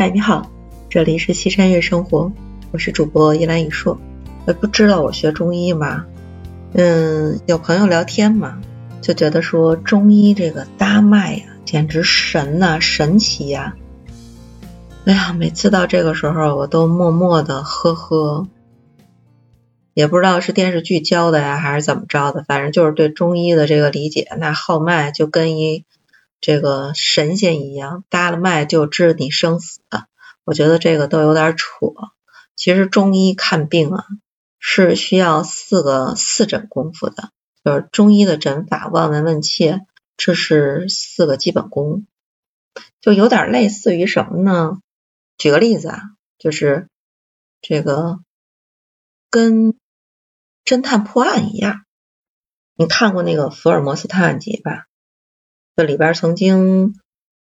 嗨，你好，这里是西山月生活，我是主播依兰雨硕。呃，不知道我学中医吗？嗯，有朋友聊天嘛，就觉得说中医这个搭脉呀，简直神呐，神奇呀！哎呀，每次到这个时候，我都默默的呵呵，也不知道是电视剧教的呀，还是怎么着的，反正就是对中医的这个理解，那号脉就跟一这个神仙一样，搭了脉就知你生死。我觉得这个都有点扯。其实中医看病啊，是需要四个四诊功夫的，就是中医的诊法，望闻问切，这是四个基本功，就有点类似于什么呢？举个例子啊，就是这个跟侦探破案一样。你看过那个《福尔摩斯探案集》吧？这里边曾经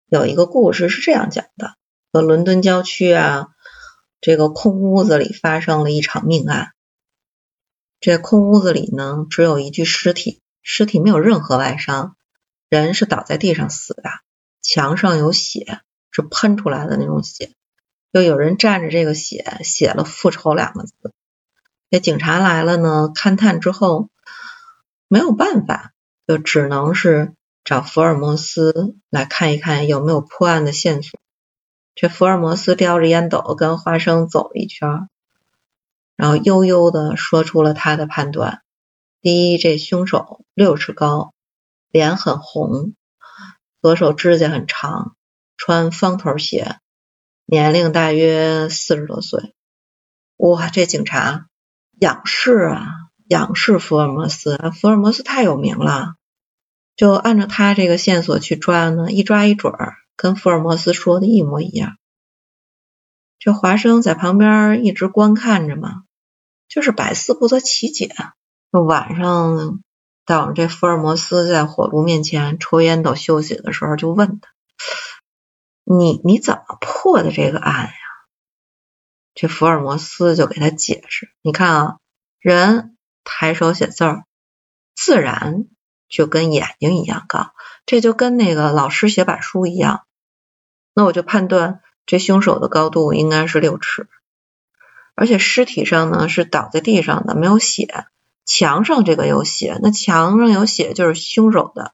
有一个故事是这样讲的：说伦敦郊区啊，这个空屋子里发生了一场命案。这空屋子里呢，只有一具尸体，尸体没有任何外伤，人是倒在地上死的，墙上有血，是喷出来的那种血。又有人蘸着这个血写了“复仇”两个字。这警察来了呢，勘探之后没有办法，就只能是找福尔摩斯来看一看有没有破案的线索。这福尔摩斯叼着烟斗跟花生走了一圈，然后悠悠的说出了他的判断：第一，这凶手六尺高，脸很红，左手指甲很长，穿方头鞋。年龄大约四十多岁，哇，这警察仰视啊，仰视福尔摩斯，福尔摩斯太有名了，就按照他这个线索去抓呢，一抓一准儿，跟福尔摩斯说的一模一样。这华生在旁边一直观看着嘛，就是百思不得其解。就晚上等这福尔摩斯在火炉面前抽烟斗休息的时候，就问他。你你怎么破的这个案呀？这福尔摩斯就给他解释：你看啊，人抬手写字儿，自然就跟眼睛一样高，这就跟那个老师写板书一样。那我就判断这凶手的高度应该是六尺，而且尸体上呢是倒在地上的，没有血，墙上这个有血，那墙上有血就是凶手的。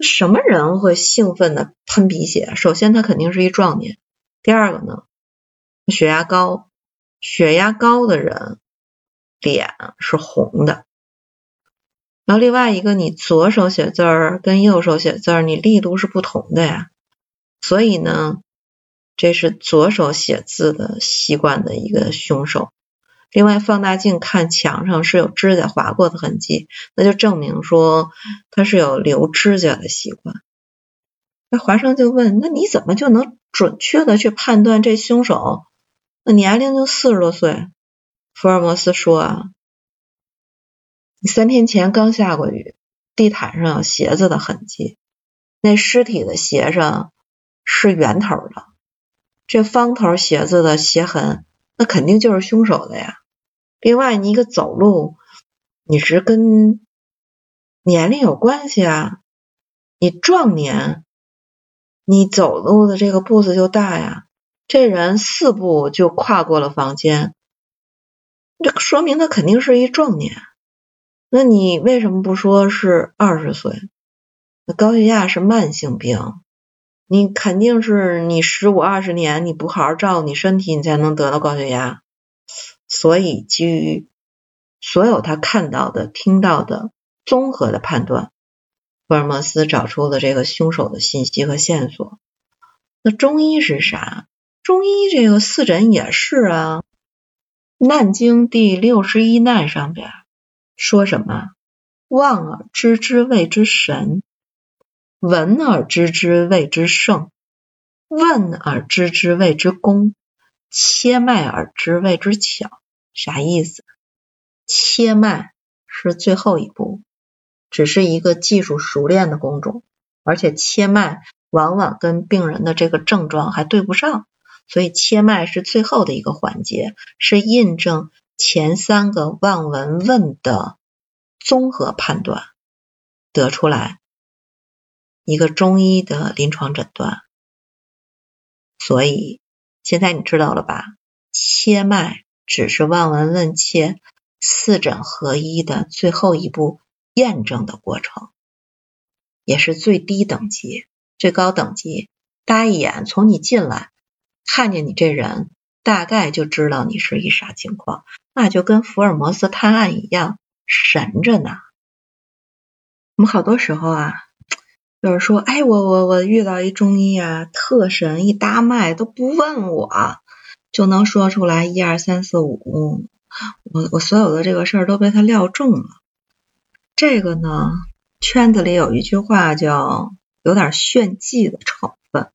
什么人会兴奋的喷鼻血？首先，他肯定是一壮年。第二个呢，血压高，血压高的人脸是红的。然后另外一个，你左手写字儿跟右手写字儿，你力度是不同的呀。所以呢，这是左手写字的习惯的一个凶手。另外，放大镜看墙上是有指甲划过的痕迹，那就证明说他是有留指甲的习惯。那华生就问：“那你怎么就能准确的去判断这凶手？那年龄就四十多岁？”福尔摩斯说：“啊，三天前刚下过雨，地毯上有鞋子的痕迹，那尸体的鞋上是圆头的，这方头鞋子的鞋痕，那肯定就是凶手的呀。”另外，你一个走路，你是跟年龄有关系啊。你壮年，你走路的这个步子就大呀。这人四步就跨过了房间，这说明他肯定是一壮年。那你为什么不说是二十岁？那高血压是慢性病，你肯定是你十五二十年你不好好照顾你身体，你才能得到高血压。所以，基于所有他看到的、听到的综合的判断，福尔摩斯找出了这个凶手的信息和线索。那中医是啥？中医这个四诊也是啊，《难经》第六十一难上边说什么？望而知之谓之神，闻而知之谓之圣，问而知之谓之功。切脉而知谓之巧，啥意思？切脉是最后一步，只是一个技术熟练的工种，而且切脉往往跟病人的这个症状还对不上，所以切脉是最后的一个环节，是印证前三个望闻问的综合判断，得出来一个中医的临床诊断，所以。现在你知道了吧？切脉只是望闻问切四诊合一的最后一步验证的过程，也是最低等级。最高等级，搭一眼从你进来看见你这人，大概就知道你是一啥情况，那就跟福尔摩斯探案一样神着呢。我们好多时候啊。就是说，哎，我我我遇到一中医啊，特神，一搭脉都不问我，就能说出来一二三四五，我我所有的这个事儿都被他料中了。这个呢，圈子里有一句话叫有点炫技的成分，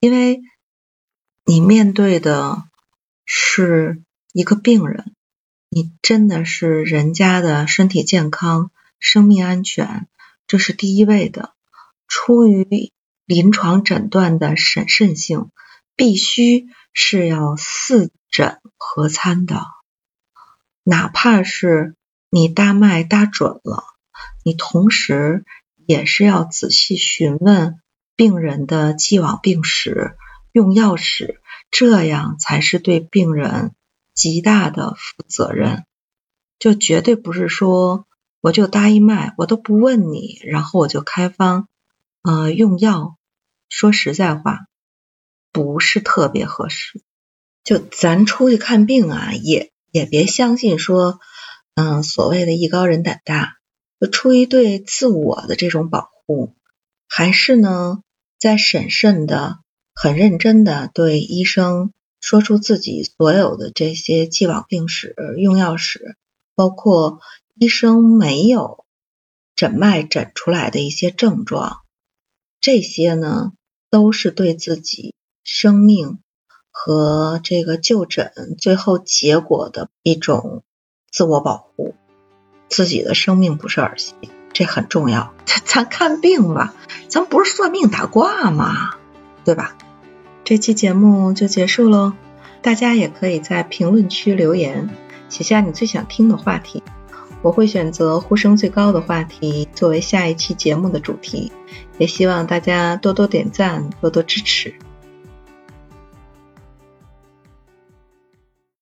因为你面对的是一个病人，你真的是人家的身体健康、生命安全，这是第一位的。出于临床诊断的审慎性，必须是要四诊合参的。哪怕是你搭脉搭准了，你同时也是要仔细询问病人的既往病史、用药时，这样才是对病人极大的负责任。就绝对不是说我就搭一脉，我都不问你，然后我就开方。呃，用药说实在话不是特别合适。就咱出去看病啊，也也别相信说，嗯，所谓的艺高人胆大。就出于对自我的这种保护，还是呢，在审慎的、很认真的对医生说出自己所有的这些既往病史、用药史，包括医生没有诊脉诊出来的一些症状。这些呢，都是对自己生命和这个就诊最后结果的一种自我保护。自己的生命不是儿戏，这很重要。咱看病吧，咱不是算命打卦嘛，对吧？这期节目就结束喽，大家也可以在评论区留言，写下你最想听的话题。我会选择呼声最高的话题作为下一期节目的主题，也希望大家多多点赞，多多支持。